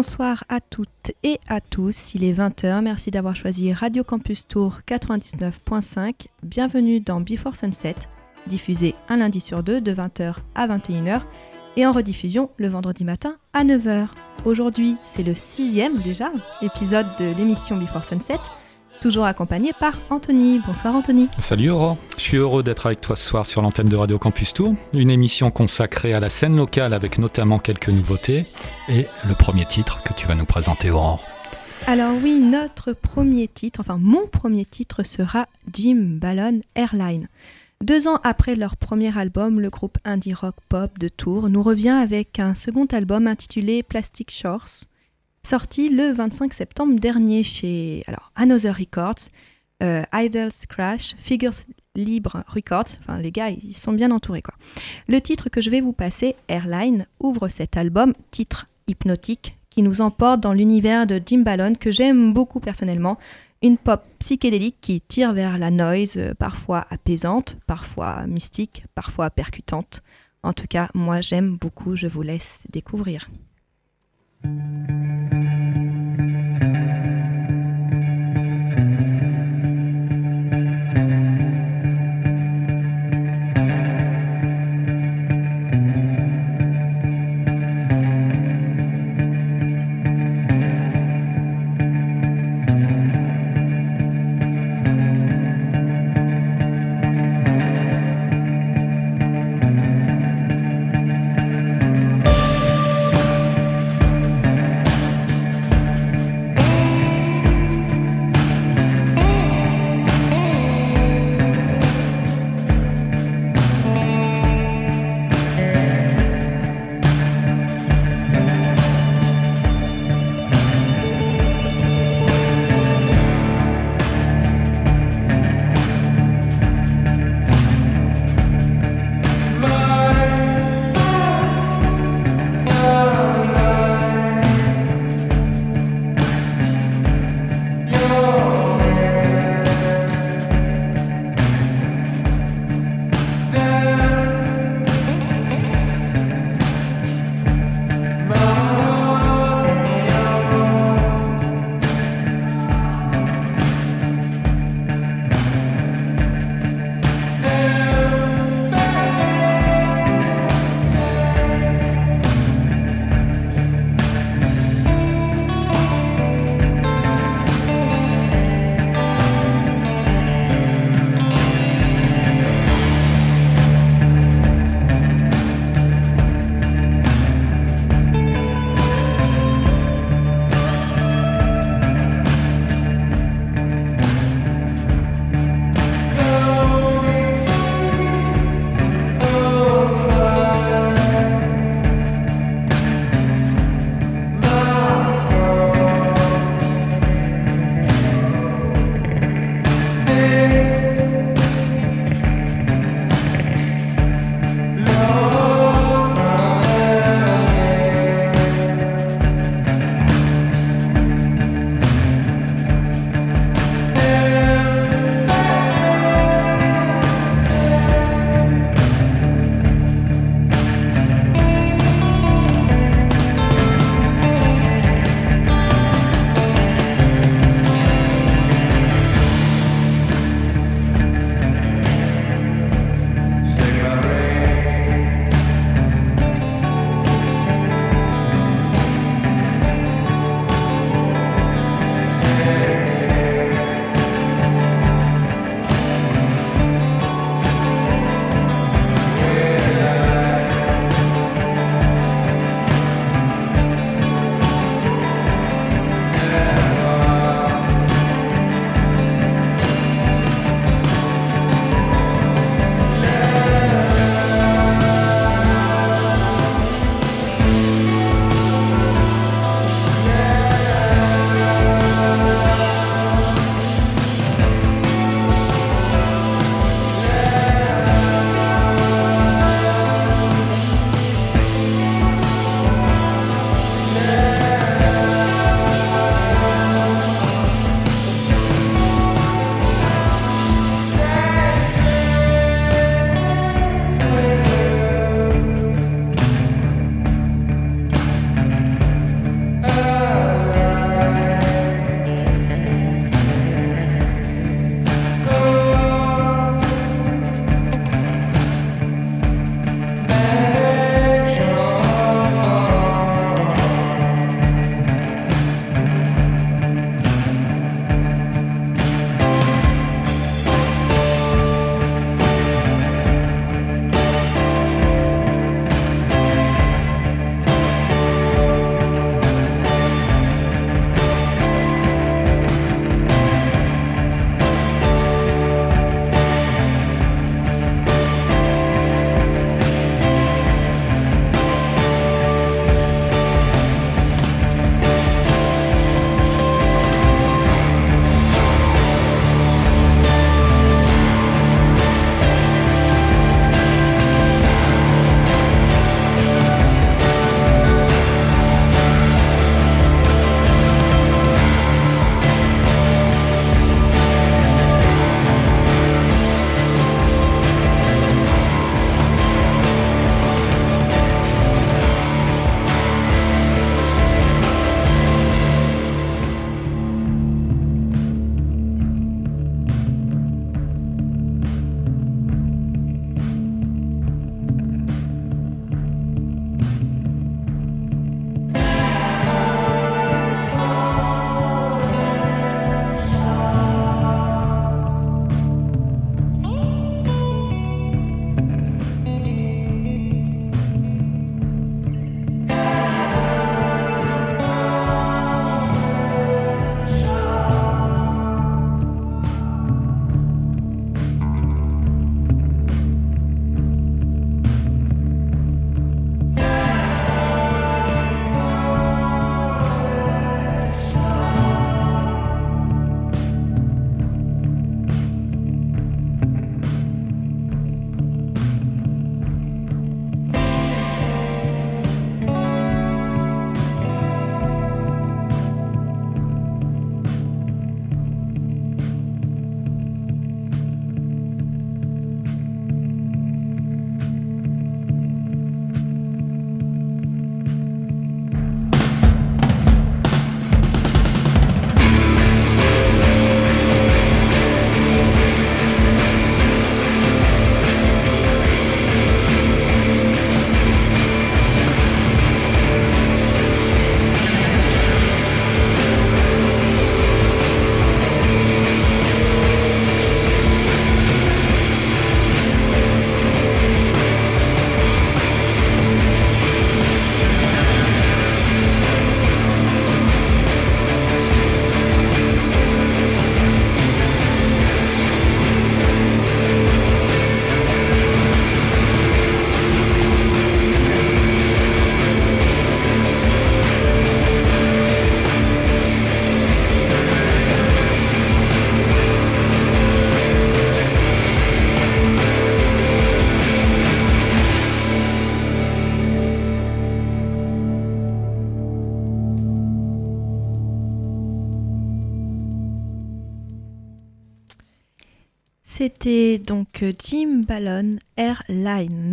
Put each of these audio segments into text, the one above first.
Bonsoir à toutes et à tous, il est 20h, merci d'avoir choisi Radio Campus Tour 99.5. Bienvenue dans Before Sunset, diffusé un lundi sur deux de 20h à 21h et en rediffusion le vendredi matin à 9h. Aujourd'hui, c'est le sixième déjà épisode de l'émission Before Sunset toujours accompagné par Anthony. Bonsoir Anthony. Salut Aurore, je suis heureux d'être avec toi ce soir sur l'antenne de Radio Campus Tour, une émission consacrée à la scène locale avec notamment quelques nouveautés et le premier titre que tu vas nous présenter Aurore. Alors oui, notre premier titre, enfin mon premier titre sera Jim Ballon Airline. Deux ans après leur premier album, le groupe indie rock pop de Tours nous revient avec un second album intitulé Plastic Shores sorti le 25 septembre dernier chez alors, Another Records, euh, Idols Crash, Figures Libre Records. Enfin, les gars, ils sont bien entourés. Quoi. Le titre que je vais vous passer, Airline, ouvre cet album, titre hypnotique, qui nous emporte dans l'univers de Jim Ballon, que j'aime beaucoup personnellement. Une pop psychédélique qui tire vers la noise, euh, parfois apaisante, parfois mystique, parfois percutante. En tout cas, moi j'aime beaucoup, je vous laisse découvrir. Thank you.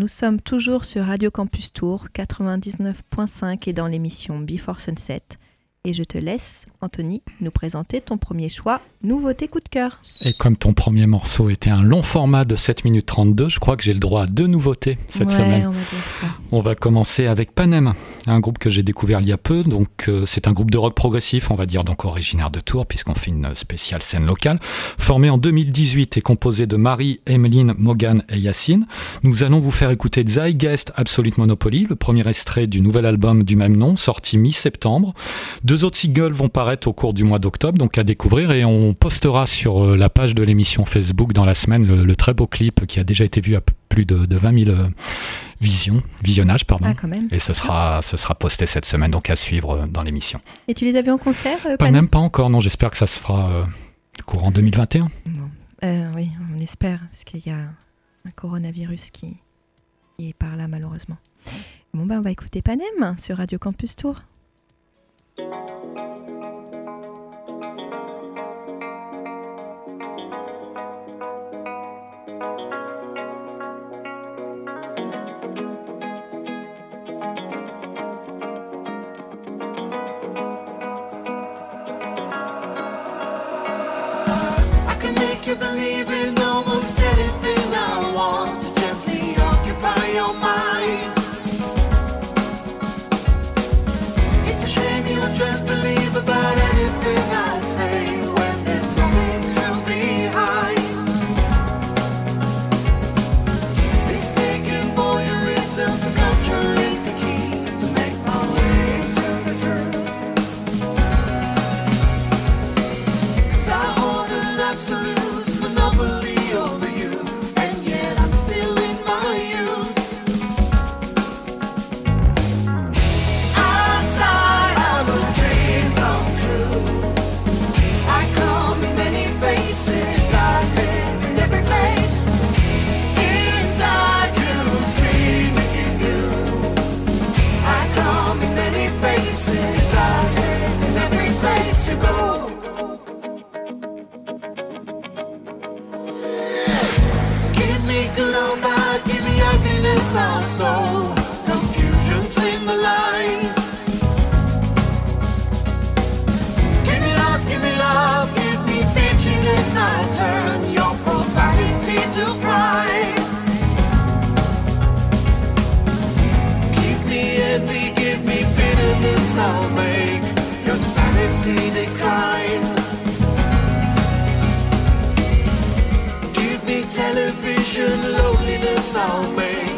Nous sommes toujours sur Radio Campus Tour 99.5 et dans l'émission Before Sunset. Et je te laisse, Anthony, nous présenter ton premier choix, nouveauté coup de cœur. Et comme ton premier morceau était un long format de 7 minutes 32, je crois que j'ai le droit à deux nouveautés cette semaine. On va, dire ça. on va commencer avec Panem, un groupe que j'ai découvert il y a peu. Donc euh, c'est un groupe de rock progressif, on va dire, donc originaire de Tours, puisqu'on fait une spéciale scène locale. Formé en 2018 et composé de Marie, Emeline, Morgan et Yacine. Nous allons vous faire écouter Zeitgeist Absolute Monopoly, le premier extrait du nouvel album du même nom, sorti mi-septembre. Deux autres singles vont paraître au cours du mois d'octobre, donc à découvrir. Et on postera sur euh, la page de l'émission Facebook dans la semaine le, très beau clip qui a déjà été vu à plus de, 20 000 euh, visions, visionnages. Pardon. Ah, et ce sera, ce sera posté cette semaine, donc à suivre euh, dans l'émission. Et tu les as vus en concert Pas même pas encore, non. J'espère que ça se fera courant 2021. oui, on espère, parce qu'il y a un coronavirus qui, qui est par là malheureusement. Bon, ben, on va écouter Panem sur Radio Campus Tour. Give me television, loneliness I'll make.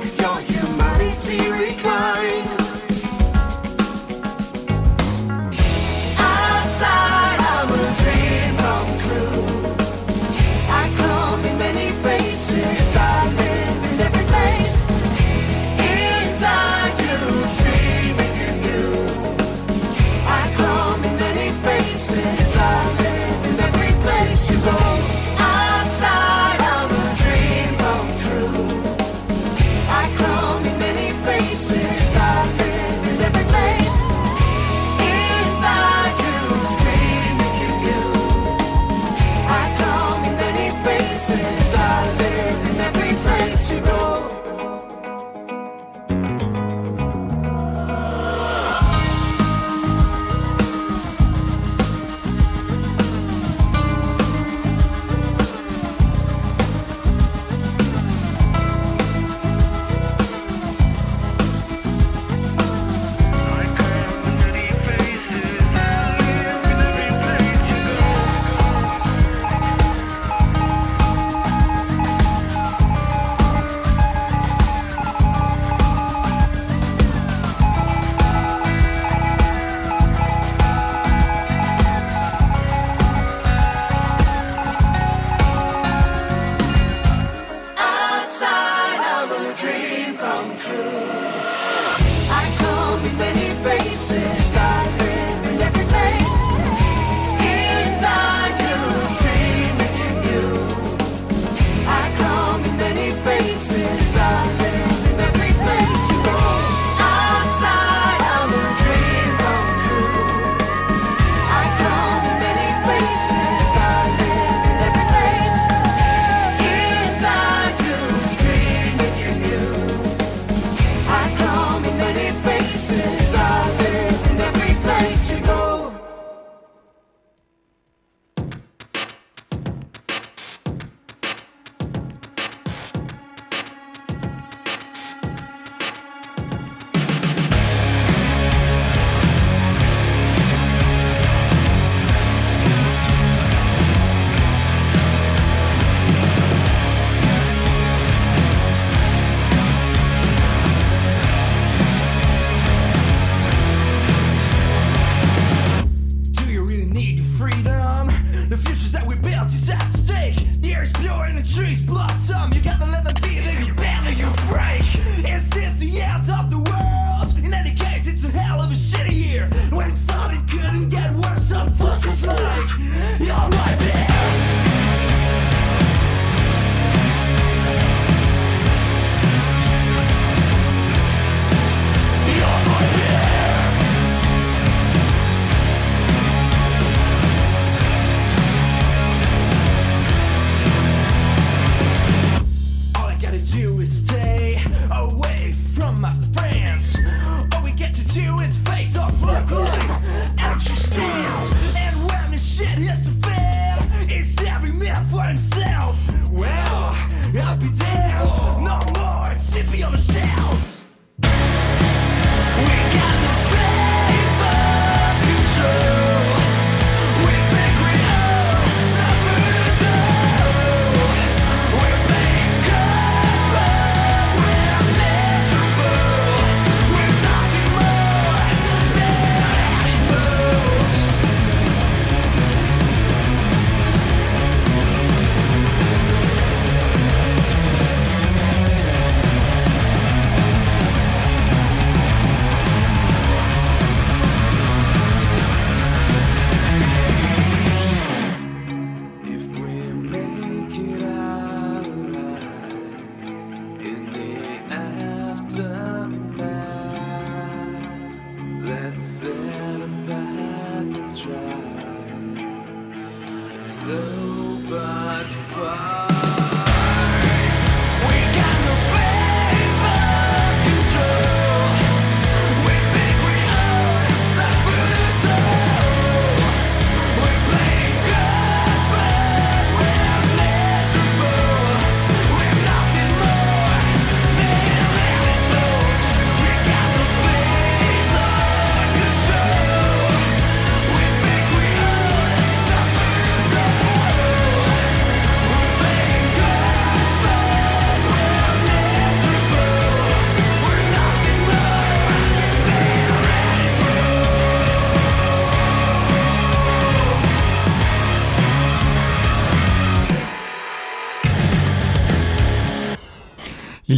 refugee. No more, sit on the shelf.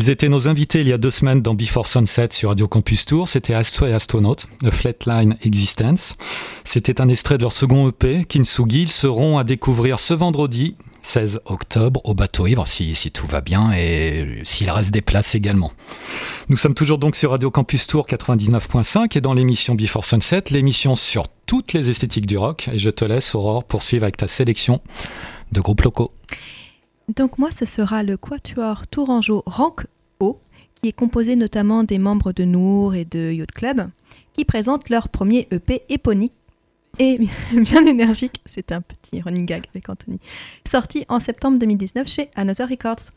Ils étaient nos invités il y a deux semaines dans Before Sunset sur Radio Campus Tour. C'était Astro et Astronaut, The Flatline Existence. C'était un extrait de leur second EP, Kintsugi. Ils seront à découvrir ce vendredi 16 octobre au bateau ivre, si, si tout va bien et s'il reste des places également. Nous sommes toujours donc sur Radio Campus Tour 99.5 et dans l'émission Before Sunset, l'émission sur toutes les esthétiques du rock. Et je te laisse, Aurore, poursuivre avec ta sélection de groupes locaux. Donc moi, ce sera le Quatuor Tourangeau Rank O, qui est composé notamment des membres de Nour et de Yacht Club, qui présentent leur premier EP éponyme et bien énergique, c'est un petit running gag avec Anthony, sorti en septembre 2019 chez Another Records.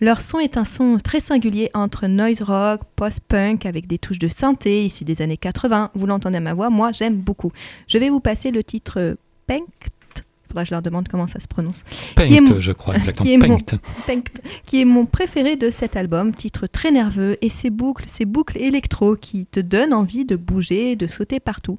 Leur son est un son très singulier entre noise rock, post-punk avec des touches de synthé, ici des années 80. Vous l'entendez à ma voix, moi j'aime beaucoup. Je vais vous passer le titre Punk faudra que je leur demande comment ça se prononce. Paint, je crois, exactement. Qui est, mon, qui est mon préféré de cet album, titre très nerveux, et ces boucles, ces boucles électro qui te donnent envie de bouger, de sauter partout.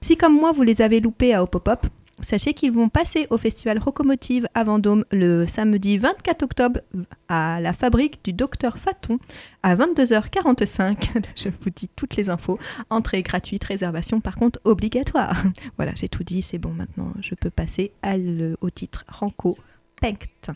Si comme moi vous les avez loupés à Opopop, Sachez qu'ils vont passer au festival Rocomotive à Vendôme le samedi 24 octobre à la fabrique du docteur Faton à 22h45. Je vous dis toutes les infos. Entrée gratuite, réservation par contre obligatoire. Voilà, j'ai tout dit, c'est bon maintenant, je peux passer au titre Ranco Pect.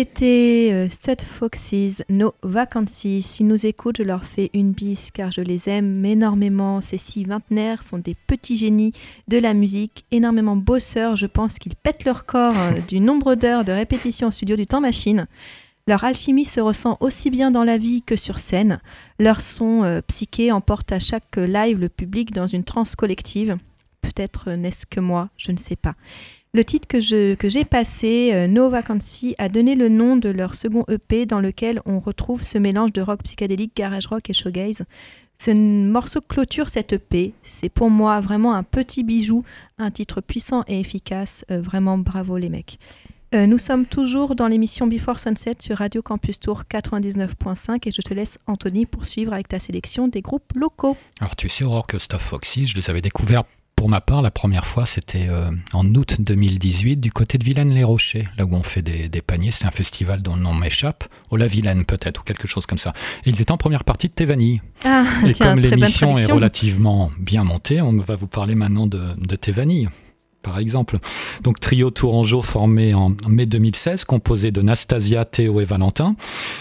C'était euh, Stud Foxes, No Vacancies. S'ils nous écoutent, je leur fais une bise car je les aime énormément. Ces six vingtenaires sont des petits génies de la musique, énormément bosseurs. Je pense qu'ils pètent leur corps euh, du nombre d'heures de répétition au studio du temps machine. Leur alchimie se ressent aussi bien dans la vie que sur scène. Leur son euh, psyché emporte à chaque live le public dans une transe collective. Peut-être n'est-ce que moi, je ne sais pas. Le titre que, j'ai passé, euh, No Vacancy, a donné le nom de leur second EP dans lequel on retrouve ce mélange de rock psychédélique, garage rock et showgaze. Ce morceau clôture cette EP. C'est pour moi vraiment un petit bijou, un titre puissant et efficace. Euh, vraiment bravo les mecs. Euh, nous sommes toujours dans l'émission Before Sunset sur Radio Campus Tour 99.5 et je te laisse Anthony poursuivre avec ta sélection des groupes locaux. Alors tu sais Aurore que Stuff Foxy, je les avais découverts pour ma part, la première fois, c'était euh, en août 2018, du côté de Vilaine-les-Rochers, là où on fait des, paniers. C'est un festival dont le nom m'échappe, au La Vilaine peut-être, ou quelque chose comme ça. Et ils étaient en première partie de Tevani. Ah, Et comme l'émission est relativement bien montée, on va vous parler maintenant de, de par exemple. Donc trio tourangeau formé en mai 2016, composé de Nastasia, Théo et Valentin.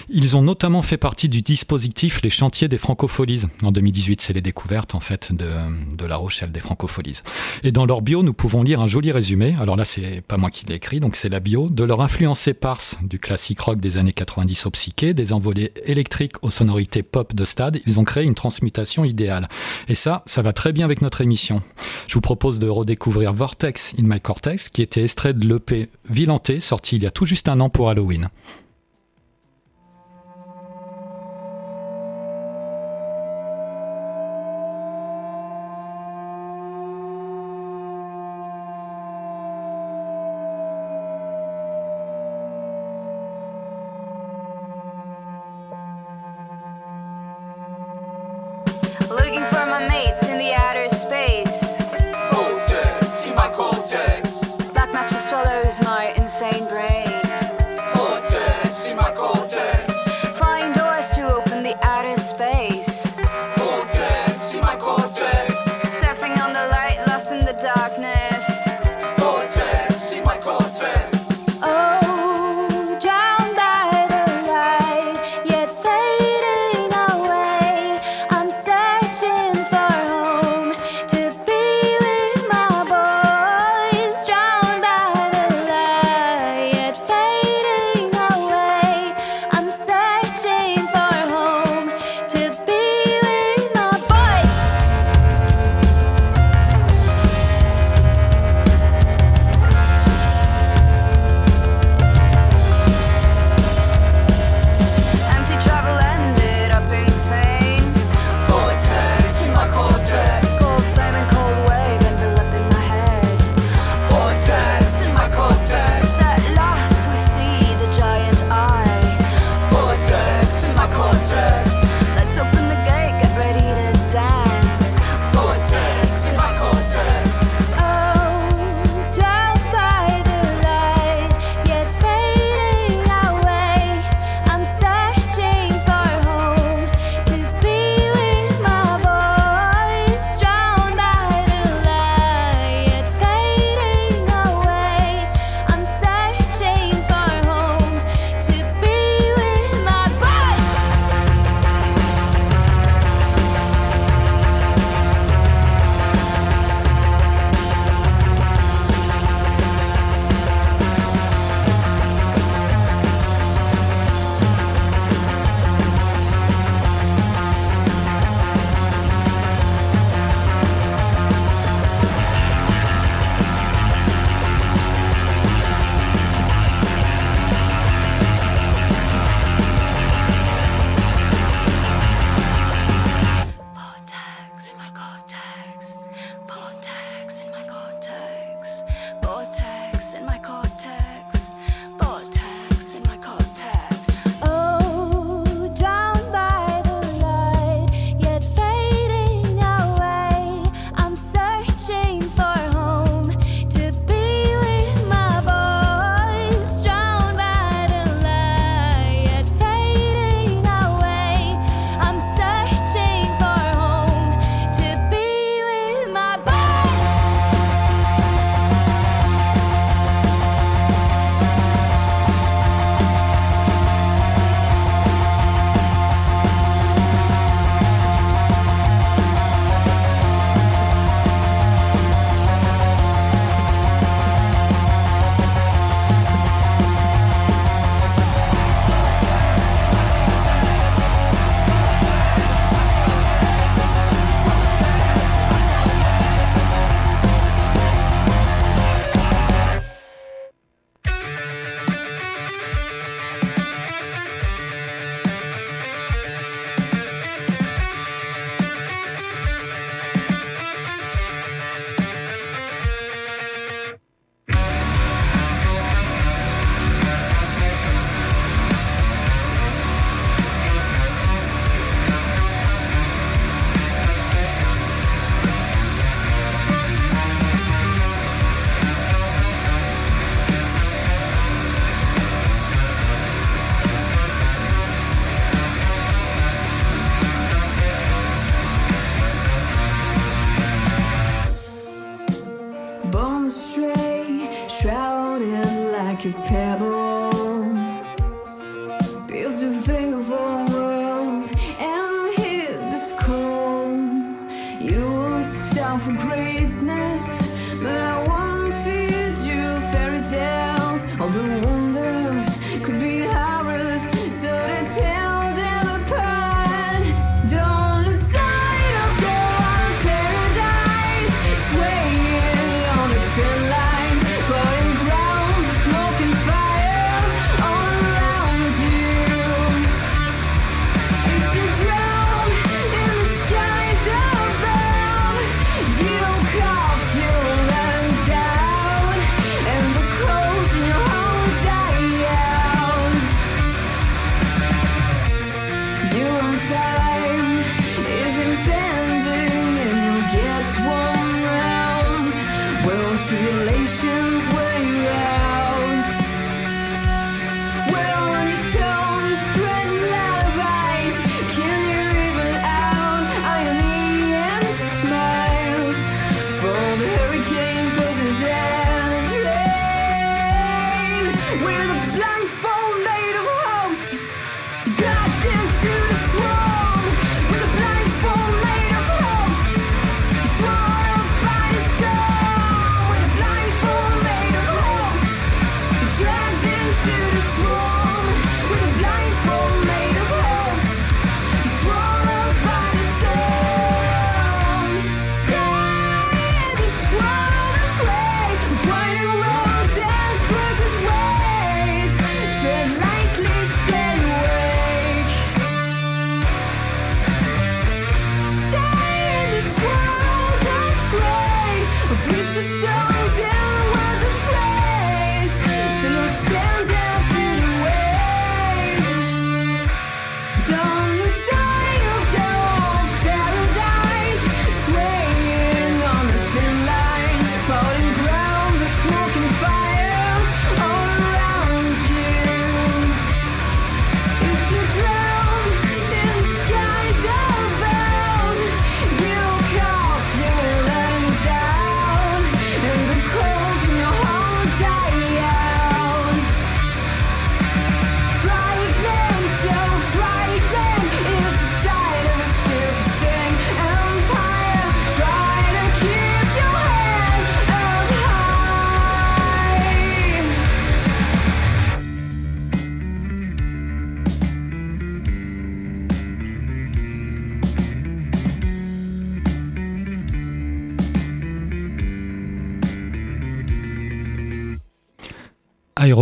Ils ont notamment fait partie du dispositif Les Chantiers des Francopholies. En 2018, c'est les découvertes en fait de, La Rochelle des Francopholies. Et dans leur bio, nous pouvons lire un joli résumé. Alors là, c'est pas moi qui l'ai écrit, donc c'est la bio de leur influence éparse du classique rock des années 90 au psyché, des envolées électriques aux sonorités pop de stade. Ils ont créé une transmutation idéale. Et ça, ça va très bien avec notre émission. Je vous propose de redécouvrir Vortex in My Cortex, qui était extrait de l'EP Vilanté, sorti il y a tout juste un an pour Halloween.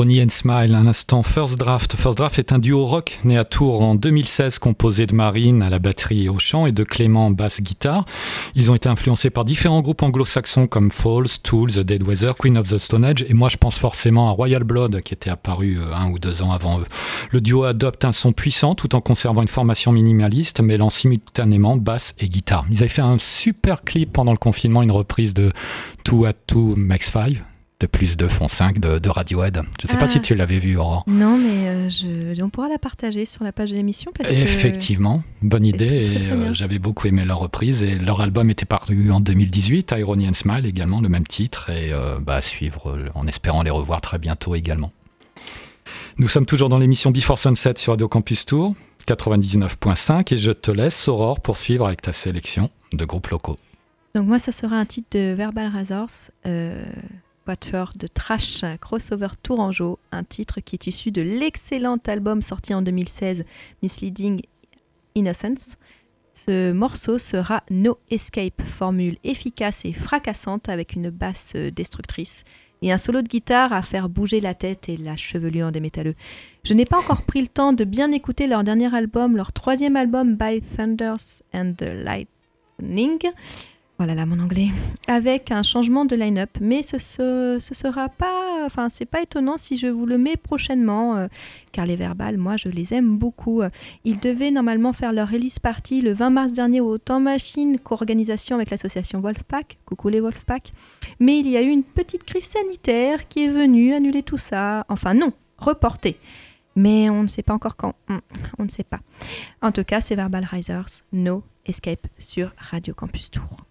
Irony and Smile, un instant First Draft. First Draft est un duo rock né à Tours en 2016 composé de Marine à la batterie et au chant et de Clément basse guitare. Ils ont été influencés par différents groupes anglo-saxons comme Falls, Tools, The Dead Weather, Queen of the Stone Age et moi je pense forcément à Royal Blood qui était apparu euh, un ou deux ans avant eux. Le duo adopte un son puissant tout en conservant une formation minimaliste mêlant simultanément basse et guitare. Ils avaient fait un super clip pendant le confinement, une reprise de Two at Two Max Five de plus de fond 5 de, Radiohead. Je ne sais pas si ah. tu l'avais vu, Aurore. Non, mais euh, je, on pourra la partager sur la page de l'émission. Effectivement, bonne idée. Euh, j'avais beaucoup aimé leur reprise et leur album était paru en 2018, Irony and Smile également, le même titre, et euh, bah, à suivre en espérant les revoir très bientôt également. Nous sommes toujours dans l'émission Before Sunset sur Radio Campus Tour 99.5 et je te laisse, Aurore, poursuivre avec ta sélection de groupes locaux. Donc moi, ça sera un titre de Verbal Razors. Watcher de Trash Crossover Tourangeau, un titre qui est issu de l'excellent album sorti en 2016 Misleading Innocence. Ce morceau sera No Escape, formule efficace et fracassante avec une basse destructrice et un solo de guitare à faire bouger la tête et la chevelure des métalleux. Je n'ai pas encore pris le temps de bien écouter leur dernier album, leur troisième album By Thunders and the Lightning. Voilà là mon anglais. Avec un changement de line-up, mais ce, ce, sera pas, enfin c'est pas étonnant si je vous le mets prochainement, euh, car les verbales, moi je les aime beaucoup. Ils devaient normalement faire leur release party le 20 mars dernier au Temps Machine, co-organisation avec l'association Wolfpack. Coucou les Wolfpack. Mais il y a eu une petite crise sanitaire qui est venue annuler tout ça. Enfin non, reporter. Mais on ne sait pas encore quand. Hmm, on ne sait pas. En tout cas, c'est Verbal Risers, No Escape sur Radio Campus Tour.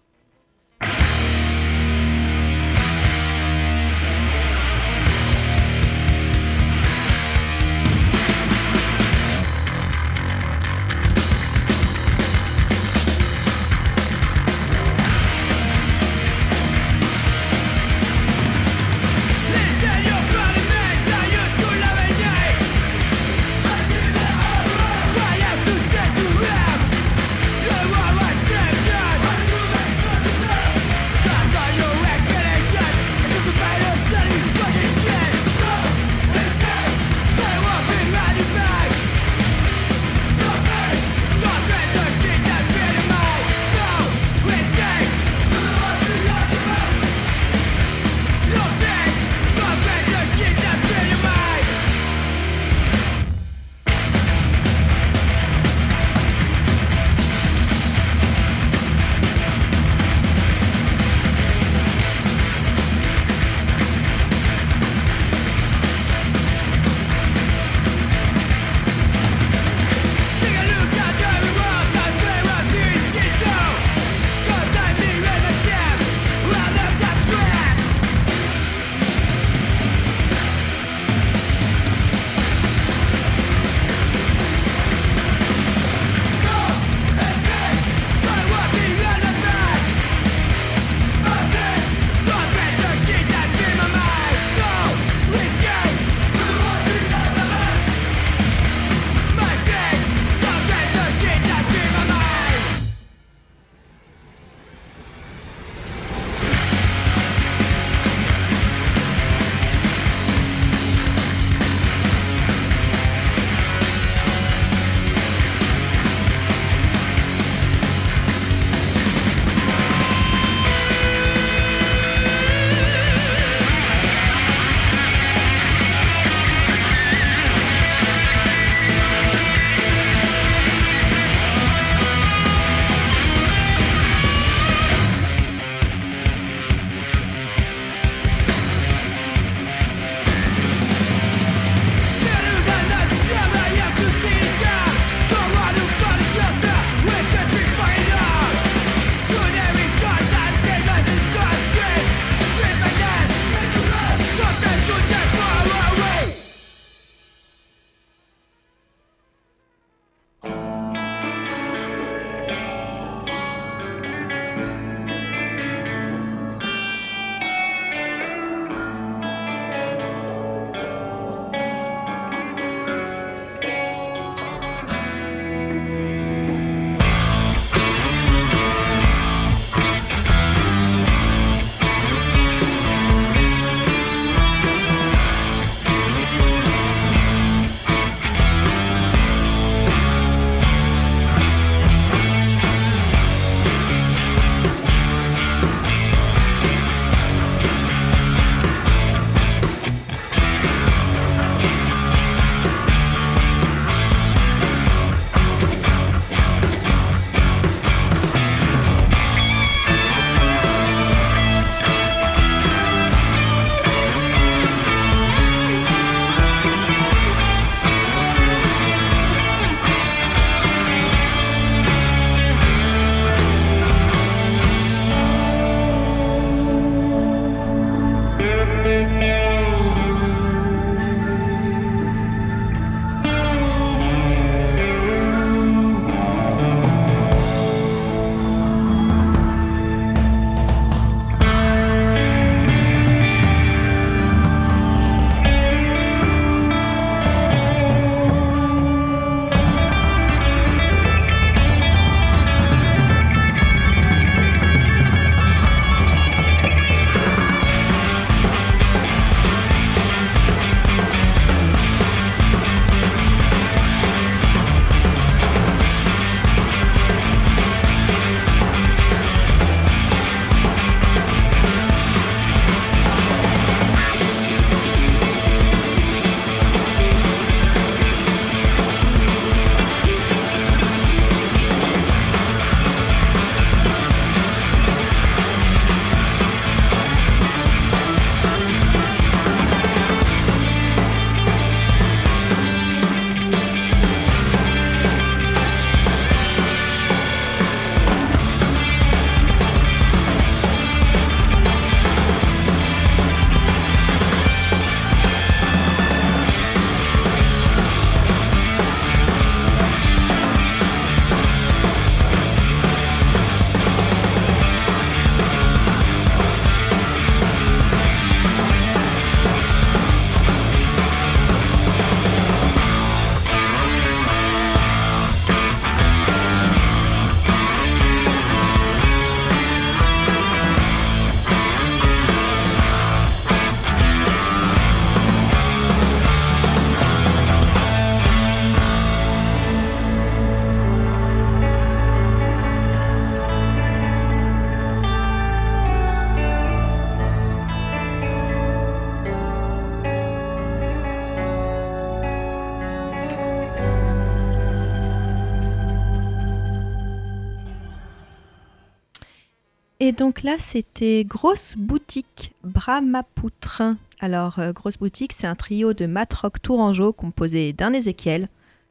Et donc là, c'était Grosse Boutique Brahmapoutre. Alors, euh, Grosse Boutique, c'est un trio de mat rock tourangeau composé d'un Ézéchiel,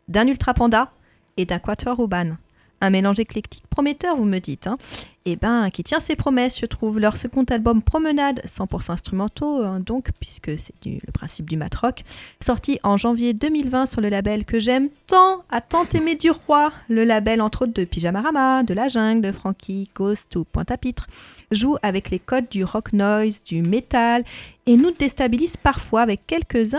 d'un Ultra Panda et d'un Quatuor Urban. Un mélange éclectique prometteur, vous me dites. Hein. Eh ben, qui tient ses promesses, je trouve. Leur second album Promenade, 100% instrumentaux, hein, donc, puisque c'est le principe du mat rock, sorti en janvier 2020 sur le label que j'aime tant, à tant aimer du roi, le label entre autres de Pyjamarama, de La Jungle, de Frankie, Ghost ou Pointe-à-Pitre, joue avec les codes du rock noise, du metal, et nous déstabilise parfois avec quelques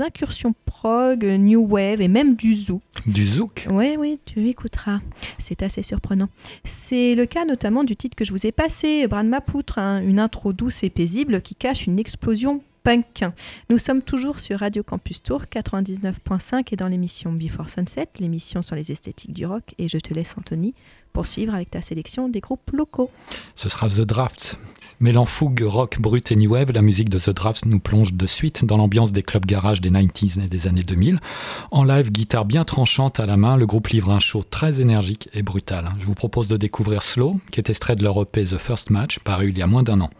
incursions prog, new wave et même du zouk. Du zouk Oui, oui, tu écouteras. C'est assez surprenant. C'est le cas notamment du titre que je vous ai passé, Bran Mapoutre, hein, une intro douce et paisible qui cache une explosion punk. Nous sommes toujours sur Radio Campus Tour 99.5 et dans l'émission Before Sunset, l'émission sur les esthétiques du rock. Et je te laisse, Anthony, poursuivre avec ta sélection des groupes locaux. Ce sera The Draft. Mêlant fougue, rock, brut et new wave, la musique de The Draft nous plonge de suite dans l'ambiance des clubs garage des 90s et des années 2000. En live, guitare bien tranchante à la main, le groupe livre un show très énergique et brutal. Je vous propose de découvrir Slow, qui est extrait de leur EP The First Match, paru il y a moins d'un an.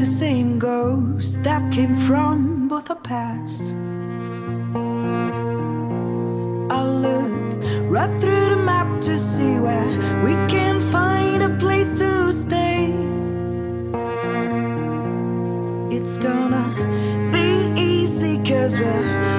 The same ghost that came from both our pasts. I look right through the map to see where we can find a place to stay. It's gonna be easy cause we're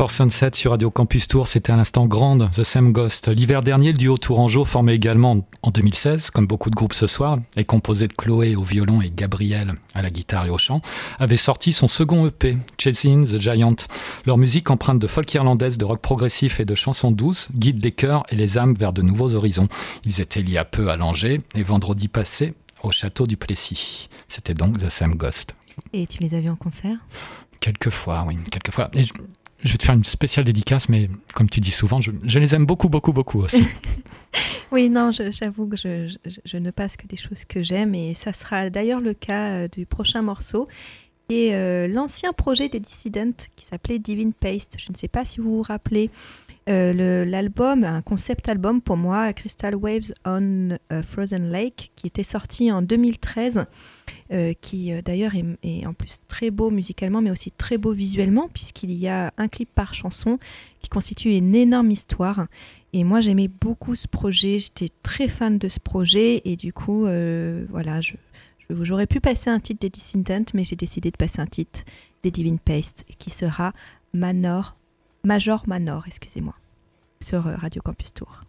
Before Sunset sur Radio Campus Tour, c'était à l'instant grande, The Same Ghost. L'hiver dernier, le duo Tourangeau, formé également en 2016, comme beaucoup de groupes ce soir, et composé de Chloé au violon et Gabriel à la guitare et au chant, avait sorti son second EP, Chasing the Giant. Leur musique empreinte de folk irlandaise, de rock progressif et de chansons douces guide les cœurs et les âmes vers de nouveaux horizons. Ils étaient il y a peu à Langeais et vendredi passé au château du Plessis. C'était donc The Same Ghost. Et tu les as vus en concert? Quelquefois, oui, quelquefois. Et je, je vais te faire une spéciale dédicace, mais comme tu dis souvent, je, les aime beaucoup, beaucoup, beaucoup aussi. Oui, non, j'avoue que je, ne passe que des choses que j'aime et ça sera d'ailleurs le cas euh, du prochain morceau est euh, l'ancien projet des Dissidents qui s'appelait Divine Paste. Je ne sais pas si vous vous rappelez euh, l'album, un concept album pour moi, Crystal Waves on a Frozen Lake, qui était sorti en 2013, euh, qui euh, d'ailleurs est, en plus très beau musicalement, mais aussi très beau visuellement, puisqu'il y a un clip par chanson qui constitue une énorme histoire. Et moi, j'aimais beaucoup ce projet, j'étais très fan de ce projet, et du coup, euh, voilà, j'aurais pu passer un titre des Dissident, mais j'ai décidé de passer un titre des Divine Paste, qui sera Manor, Major Manor, excusez-moi, sur euh, Radio Campus Tour.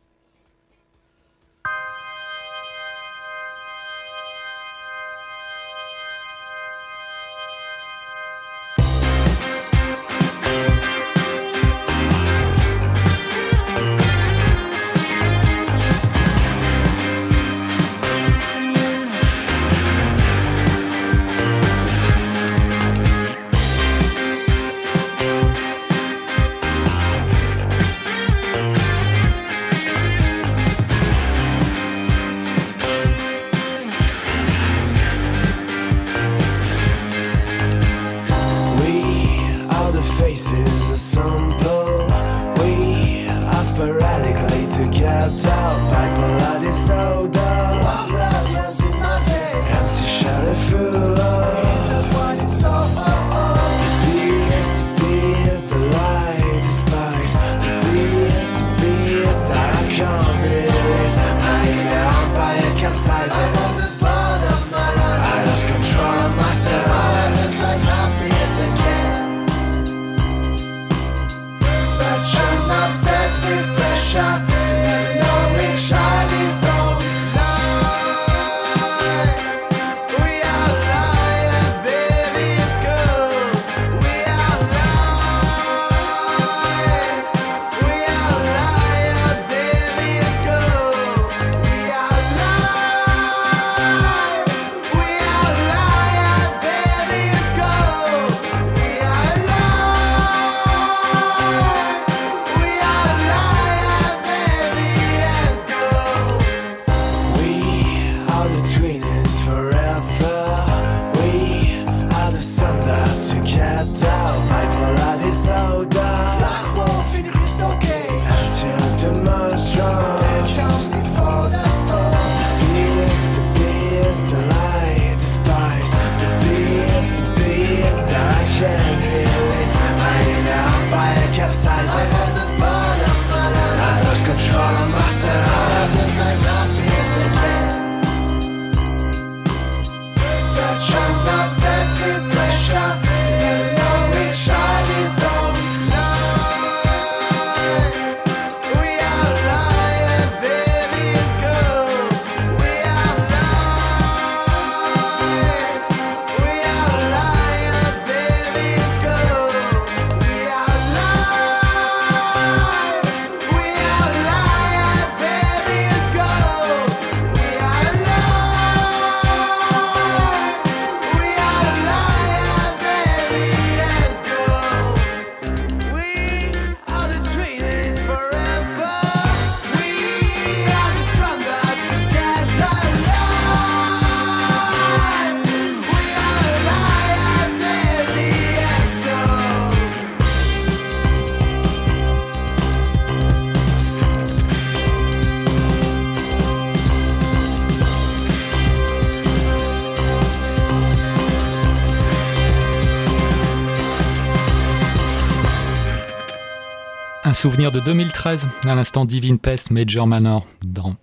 Un souvenir de 2013, à l'instant Divine Pest, Major Manor, dans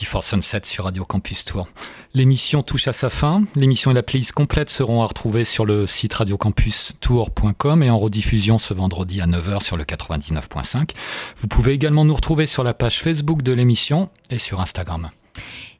Before Sunset sur Radio Campus Tour. L'émission touche à sa fin. L'émission et la playlist complète seront à retrouver sur le site radiocampustour.com et en rediffusion ce vendredi à 9h sur le 99.5. Vous pouvez également nous retrouver sur la page Facebook de l'émission et sur Instagram.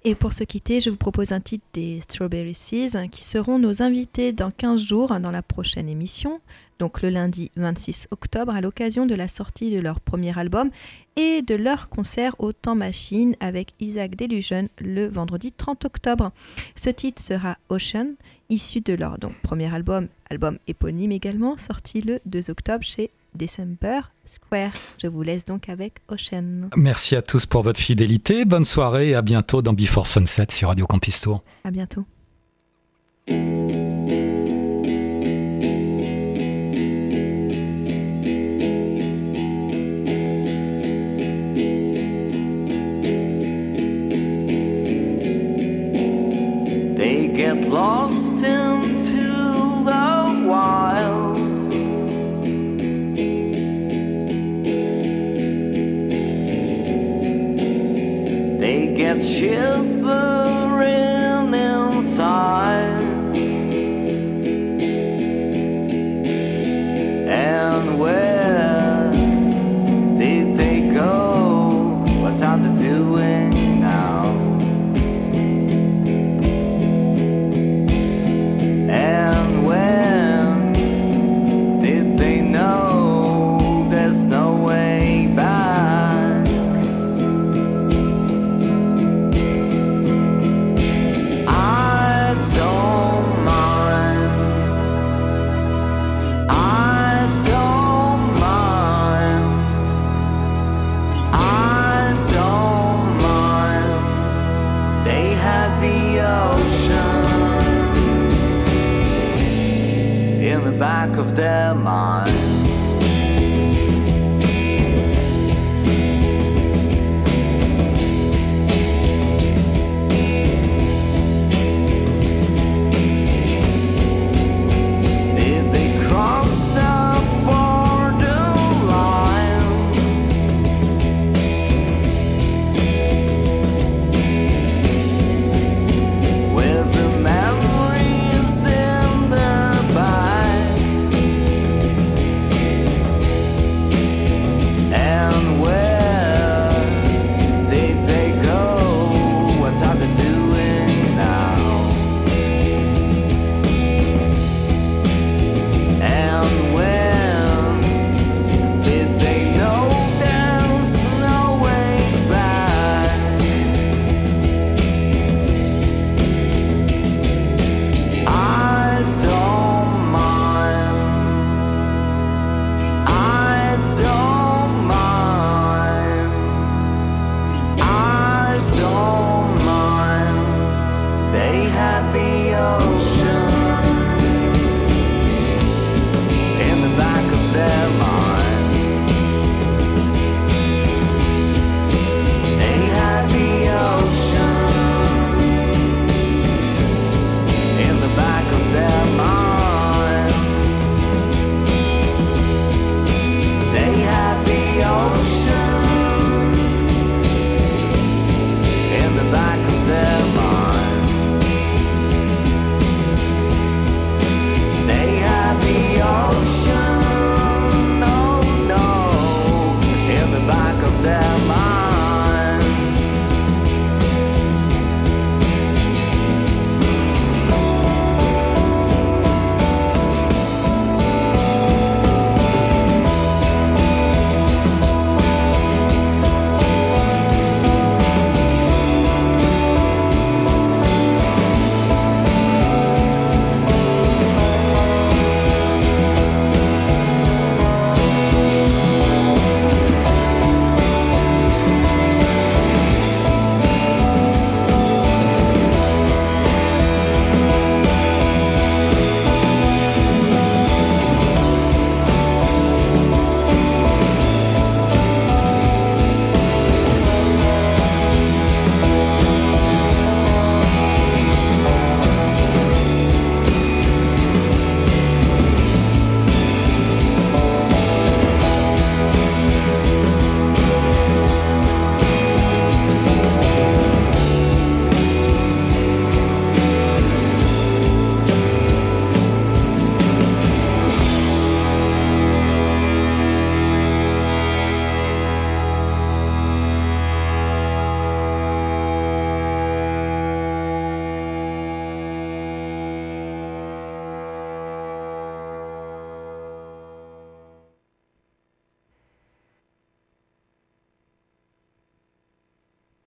Et pour se quitter, je vous propose un titre des Strawberry Seas qui seront nos invités dans 15 jours dans la prochaine émission, donc le lundi 26 octobre, à l'occasion de la sortie de leur premier album et de leur concert au Temps Machine avec Isaac Delusion le vendredi 30 octobre. Ce titre sera Ocean, issu de leur donc, premier album, album éponyme également, sorti le 2 octobre chez December Square. Je vous laisse donc avec Ocean. Merci à tous pour votre fidélité. Bonne soirée et à bientôt dans Before Sunset sur Radio Campus Tour. À bientôt. Get lost into the wild. They get shivering inside. And where